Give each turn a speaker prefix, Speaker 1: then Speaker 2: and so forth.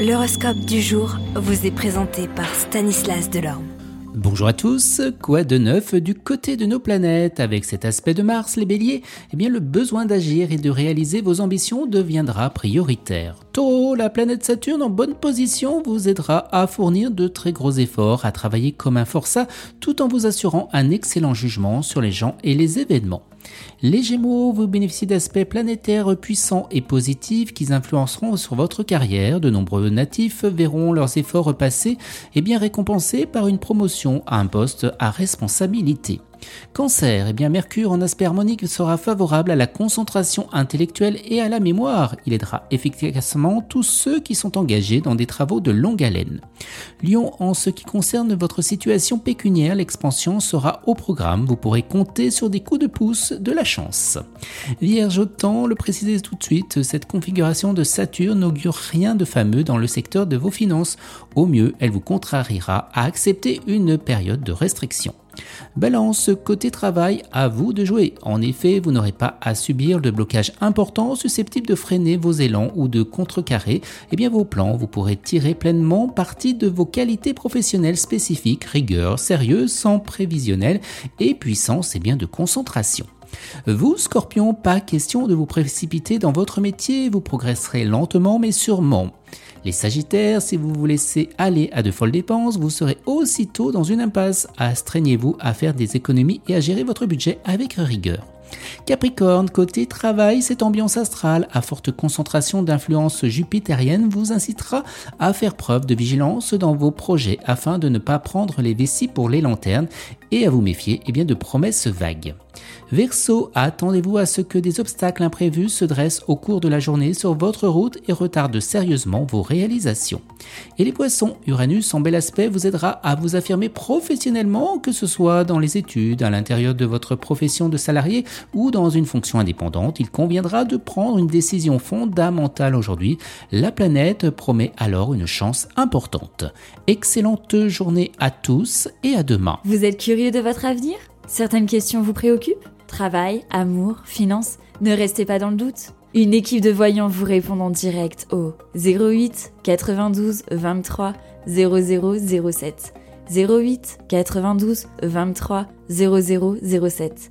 Speaker 1: L'horoscope du jour vous est présenté par Stanislas Delorme.
Speaker 2: Bonjour à tous, quoi de neuf du côté de nos planètes? Avec cet aspect de Mars, les béliers, eh bien le besoin d'agir et de réaliser vos ambitions deviendra prioritaire. La planète Saturne en bonne position vous aidera à fournir de très gros efforts, à travailler comme un forçat, tout en vous assurant un excellent jugement sur les gens et les événements. Les Gémeaux, vous bénéficiez d'aspects planétaires puissants et positifs qui influenceront sur votre carrière. De nombreux natifs verront leurs efforts passés et bien récompensés par une promotion à un poste à responsabilité. Cancer, eh bien Mercure en aspect harmonique sera favorable à la concentration intellectuelle et à la mémoire. Il aidera efficacement tous ceux qui sont engagés dans des travaux de longue haleine. Lion, en ce qui concerne votre situation pécuniaire, l'expansion sera au programme. Vous pourrez compter sur des coups de pouce de la chance. Vierge, autant le préciser tout de suite, cette configuration de Saturne n'augure rien de fameux dans le secteur de vos finances. Au mieux, elle vous contrariera à accepter une période de restriction. Balance, côté travail, à vous de jouer. En effet, vous n'aurez pas à subir de blocages importants susceptibles de freiner vos élans ou de contrecarrer eh bien, vos plans. Vous pourrez tirer pleinement parti de vos qualités professionnelles spécifiques, rigueur, sérieux, sans prévisionnel et puissance et eh bien, de concentration. Vous, Scorpion, pas question de vous précipiter dans votre métier, vous progresserez lentement mais sûrement. Les Sagittaires, si vous vous laissez aller à de folles dépenses, vous serez aussitôt dans une impasse. Astreignez-vous à faire des économies et à gérer votre budget avec rigueur. Capricorne, côté travail, cette ambiance astrale à forte concentration d'influence jupitérienne vous incitera à faire preuve de vigilance dans vos projets afin de ne pas prendre les vessies pour les lanternes et à vous méfier eh de promesses vagues. Verseau, attendez-vous à ce que des obstacles imprévus se dressent au cours de la journée sur votre route et retardent sérieusement vos réalisations. Et les poissons, Uranus en bel aspect vous aidera à vous affirmer professionnellement, que ce soit dans les études, à l'intérieur de votre profession de salarié ou dans une fonction indépendante. Il conviendra de prendre une décision fondamentale aujourd'hui. La planète promet alors une chance importante. Excellente journée à tous et à demain.
Speaker 3: Vous êtes curieux de votre avenir? Certaines questions vous préoccupent? Travail, amour, finances Ne restez pas dans le doute. Une équipe de voyants vous répond en direct au 08 92 23 0007. 08 92 23 0007.